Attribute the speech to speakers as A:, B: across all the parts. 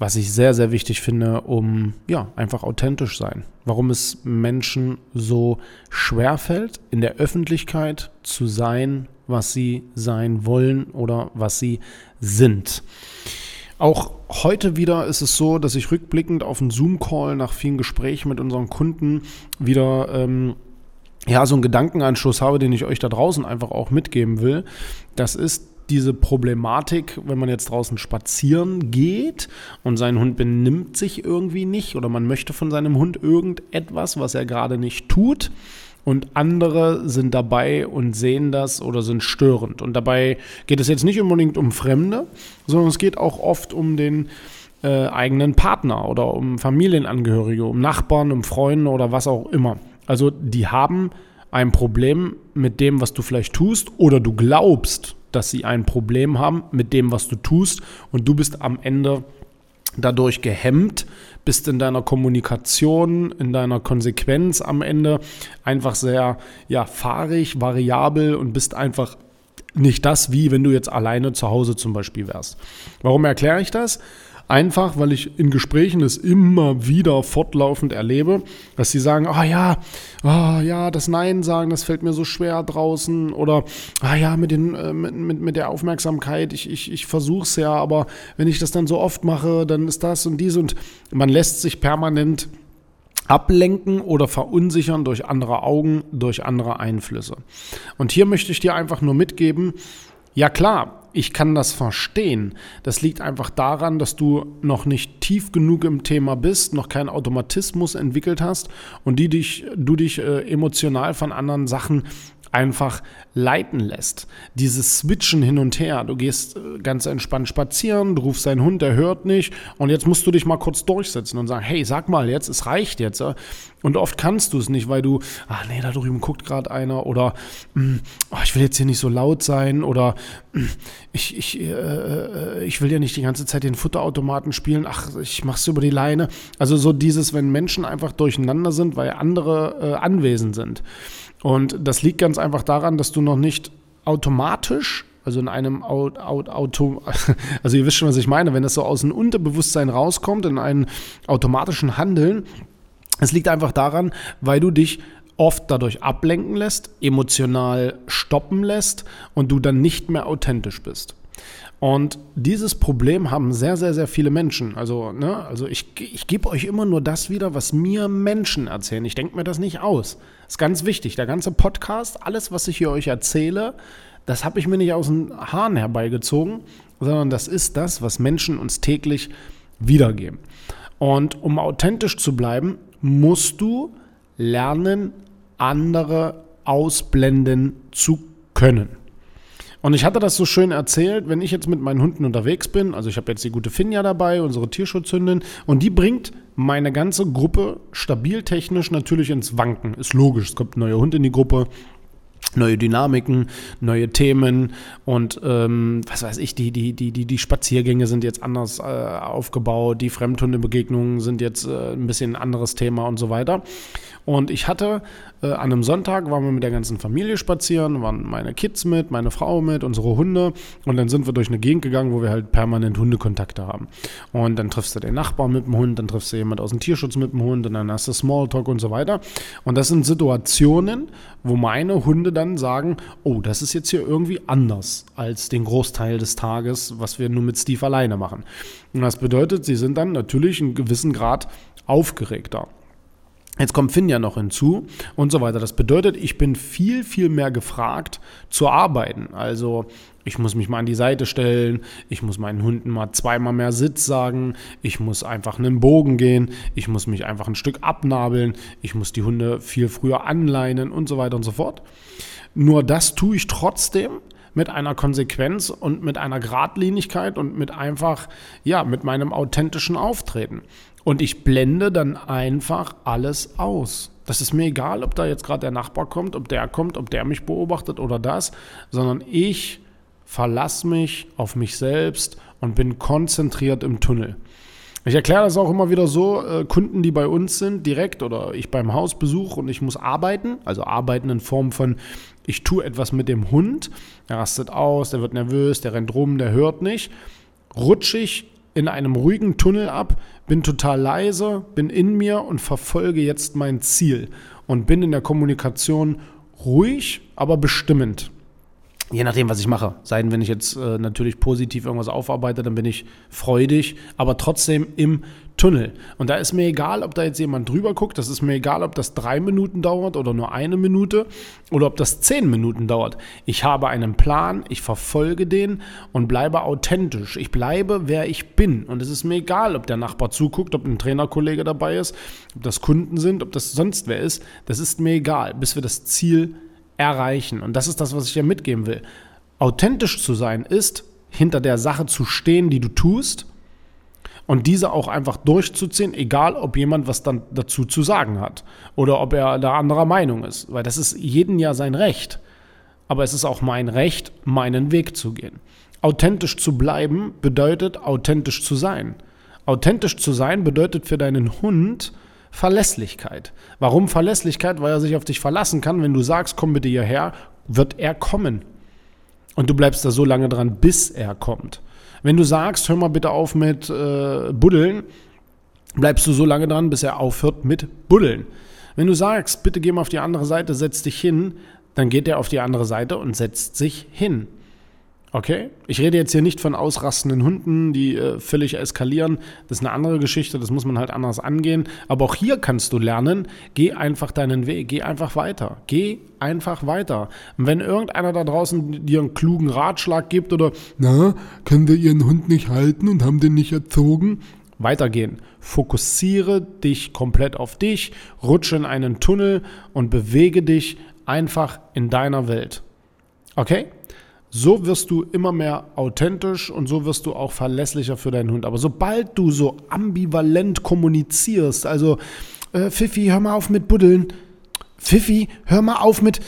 A: was ich sehr, sehr wichtig finde, um ja, einfach authentisch sein. Warum es Menschen so schwer fällt, in der Öffentlichkeit zu sein, was sie sein wollen oder was sie sind. Auch heute wieder ist es so, dass ich rückblickend auf einen Zoom-Call nach vielen Gesprächen mit unseren Kunden wieder ähm, ja, so einen Gedankenanschluss habe, den ich euch da draußen einfach auch mitgeben will. Das ist diese Problematik, wenn man jetzt draußen spazieren geht und sein Hund benimmt sich irgendwie nicht oder man möchte von seinem Hund irgendetwas, was er gerade nicht tut. Und andere sind dabei und sehen das oder sind störend. Und dabei geht es jetzt nicht unbedingt um Fremde, sondern es geht auch oft um den äh, eigenen Partner oder um Familienangehörige, um Nachbarn, um Freunde oder was auch immer. Also die haben ein Problem mit dem, was du vielleicht tust oder du glaubst, dass sie ein Problem haben mit dem, was du tust und du bist am Ende dadurch gehemmt, bist in deiner Kommunikation, in deiner Konsequenz am Ende einfach sehr ja, fahrig, variabel und bist einfach nicht das, wie wenn du jetzt alleine zu Hause zum Beispiel wärst. Warum erkläre ich das? Einfach, weil ich in Gesprächen es immer wieder fortlaufend erlebe, dass sie sagen, ah oh ja, oh ja, das Nein sagen, das fällt mir so schwer draußen oder ah ja, mit, den, äh, mit, mit, mit der Aufmerksamkeit, ich, ich, ich versuche es ja, aber wenn ich das dann so oft mache, dann ist das und dies und man lässt sich permanent ablenken oder verunsichern durch andere Augen, durch andere Einflüsse. Und hier möchte ich dir einfach nur mitgeben, ja klar, ich kann das verstehen. Das liegt einfach daran, dass du noch nicht tief genug im Thema bist, noch keinen Automatismus entwickelt hast und die dich, du dich äh, emotional von anderen Sachen einfach leiten lässt. Dieses Switchen hin und her. Du gehst äh, ganz entspannt spazieren, du rufst deinen Hund, der hört nicht und jetzt musst du dich mal kurz durchsetzen und sagen, hey, sag mal jetzt, es reicht jetzt. Und oft kannst du es nicht, weil du, ach nee, da drüben guckt gerade einer oder oh, ich will jetzt hier nicht so laut sein oder hm, ich, ich, äh, äh, ich will ja nicht die ganze Zeit den Futterautomaten spielen, ach, ich mach's über die Leine. Also so dieses, wenn Menschen einfach durcheinander sind, weil andere äh, anwesend sind. Und das liegt ganz einfach daran, dass du noch nicht automatisch, also in einem Auto, also ihr wisst schon, was ich meine, wenn das so aus dem Unterbewusstsein rauskommt, in einem automatischen Handeln, es liegt einfach daran, weil du dich oft dadurch ablenken lässt, emotional stoppen lässt und du dann nicht mehr authentisch bist. Und dieses Problem haben sehr, sehr, sehr viele Menschen. Also, ne, also ich, ich gebe euch immer nur das wieder, was mir Menschen erzählen. Ich denke mir das nicht aus. Ist ganz wichtig. Der ganze Podcast, alles, was ich hier euch erzähle, das habe ich mir nicht aus den Haaren herbeigezogen, sondern das ist das, was Menschen uns täglich wiedergeben. Und um authentisch zu bleiben, musst du lernen, andere ausblenden zu können. Und ich hatte das so schön erzählt, wenn ich jetzt mit meinen Hunden unterwegs bin, also ich habe jetzt die gute Finja dabei, unsere Tierschutzhündin, und die bringt meine ganze Gruppe stabil technisch natürlich ins Wanken. Ist logisch, es kommt ein neuer Hund in die Gruppe, neue Dynamiken, neue Themen und ähm, was weiß ich, die, die, die, die, die Spaziergänge sind jetzt anders äh, aufgebaut, die Fremdhundebegegnungen sind jetzt äh, ein bisschen ein anderes Thema und so weiter. Und ich hatte äh, an einem Sonntag, waren wir mit der ganzen Familie spazieren, waren meine Kids mit, meine Frau mit, unsere Hunde und dann sind wir durch eine Gegend gegangen, wo wir halt permanent Hundekontakte haben. Und dann triffst du den Nachbarn mit dem Hund, dann triffst du jemand aus dem Tierschutz mit dem Hund und dann hast du Smalltalk und so weiter. Und das sind Situationen, wo meine Hunde dann sagen, oh, das ist jetzt hier irgendwie anders als den Großteil des Tages, was wir nur mit Steve alleine machen. Und das bedeutet, sie sind dann natürlich einen gewissen Grad aufgeregter. Jetzt kommt Finn ja noch hinzu und so weiter. Das bedeutet, ich bin viel, viel mehr gefragt zu arbeiten. Also ich muss mich mal an die Seite stellen, ich muss meinen Hunden mal zweimal mehr Sitz sagen, ich muss einfach einen Bogen gehen, ich muss mich einfach ein Stück abnabeln, ich muss die Hunde viel früher anleinen und so weiter und so fort. Nur das tue ich trotzdem mit einer Konsequenz und mit einer Gradlinigkeit und mit einfach, ja, mit meinem authentischen Auftreten. Und ich blende dann einfach alles aus. Das ist mir egal, ob da jetzt gerade der Nachbar kommt, ob der kommt, ob der mich beobachtet oder das, sondern ich verlasse mich auf mich selbst und bin konzentriert im Tunnel. Ich erkläre das auch immer wieder so, äh, Kunden, die bei uns sind, direkt oder ich beim Haus besuche und ich muss arbeiten, also arbeiten in Form von, ich tue etwas mit dem Hund, er rastet aus, der wird nervös, der rennt rum, der hört nicht, rutsche ich in einem ruhigen Tunnel ab, bin total leise, bin in mir und verfolge jetzt mein Ziel und bin in der Kommunikation ruhig, aber bestimmend. Je nachdem, was ich mache. Sei denn, wenn ich jetzt äh, natürlich positiv irgendwas aufarbeite, dann bin ich freudig, aber trotzdem im Tunnel. Und da ist mir egal, ob da jetzt jemand drüber guckt, das ist mir egal, ob das drei Minuten dauert oder nur eine Minute oder ob das zehn Minuten dauert. Ich habe einen Plan, ich verfolge den und bleibe authentisch. Ich bleibe, wer ich bin. Und es ist mir egal, ob der Nachbar zuguckt, ob ein Trainerkollege dabei ist, ob das Kunden sind, ob das sonst wer ist. Das ist mir egal, bis wir das Ziel erreichen. Und das ist das, was ich dir mitgeben will. Authentisch zu sein ist, hinter der Sache zu stehen, die du tust und diese auch einfach durchzuziehen, egal ob jemand was dann dazu zu sagen hat oder ob er da anderer Meinung ist, weil das ist jeden ja sein Recht. Aber es ist auch mein Recht, meinen Weg zu gehen. Authentisch zu bleiben bedeutet authentisch zu sein. Authentisch zu sein bedeutet für deinen Hund, Verlässlichkeit. Warum Verlässlichkeit? Weil er sich auf dich verlassen kann. Wenn du sagst, komm bitte hierher, wird er kommen. Und du bleibst da so lange dran, bis er kommt. Wenn du sagst, hör mal bitte auf mit äh, Buddeln, bleibst du so lange dran, bis er aufhört mit Buddeln. Wenn du sagst, bitte geh mal auf die andere Seite, setz dich hin, dann geht er auf die andere Seite und setzt sich hin. Okay? Ich rede jetzt hier nicht von ausrastenden Hunden, die äh, völlig eskalieren. Das ist eine andere Geschichte, das muss man halt anders angehen. Aber auch hier kannst du lernen, geh einfach deinen Weg, geh einfach weiter. Geh einfach weiter. Und wenn irgendeiner da draußen dir einen klugen Ratschlag gibt oder, na, können wir ihren Hund nicht halten und haben den nicht erzogen? Weitergehen. Fokussiere dich komplett auf dich, rutsche in einen Tunnel und bewege dich einfach in deiner Welt. Okay? So wirst du immer mehr authentisch und so wirst du auch verlässlicher für deinen Hund. Aber sobald du so ambivalent kommunizierst, also äh, Fifi, hör mal auf mit Buddeln. Fifi, hör mal auf mit.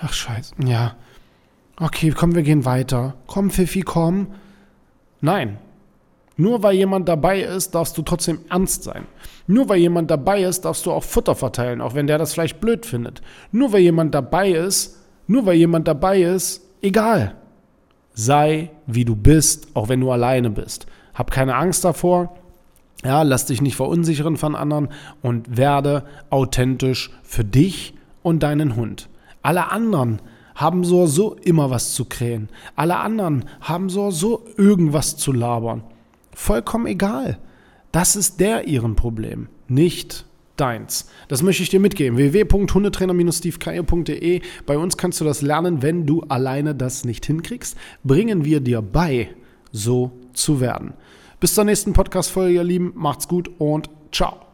A: Ach, scheiße. Ja. Okay, komm, wir gehen weiter. Komm, Fifi, komm. Nein. Nur weil jemand dabei ist, darfst du trotzdem ernst sein. Nur weil jemand dabei ist, darfst du auch Futter verteilen, auch wenn der das vielleicht blöd findet. Nur weil jemand dabei ist, nur weil jemand dabei ist, egal. Sei wie du bist, auch wenn du alleine bist. Hab keine Angst davor. Ja, lass dich nicht verunsichern von anderen und werde authentisch für dich und deinen Hund. Alle anderen haben so so immer was zu krähen. Alle anderen haben so so irgendwas zu labern. Vollkommen egal. Das ist der ihren Problem, nicht deins. Das möchte ich dir mitgeben. www.hundetrainer-stevekeier.de. Bei uns kannst du das lernen, wenn du alleine das nicht hinkriegst. Bringen wir dir bei, so zu werden. Bis zur nächsten Podcast-Folge, ihr Lieben. Macht's gut und ciao.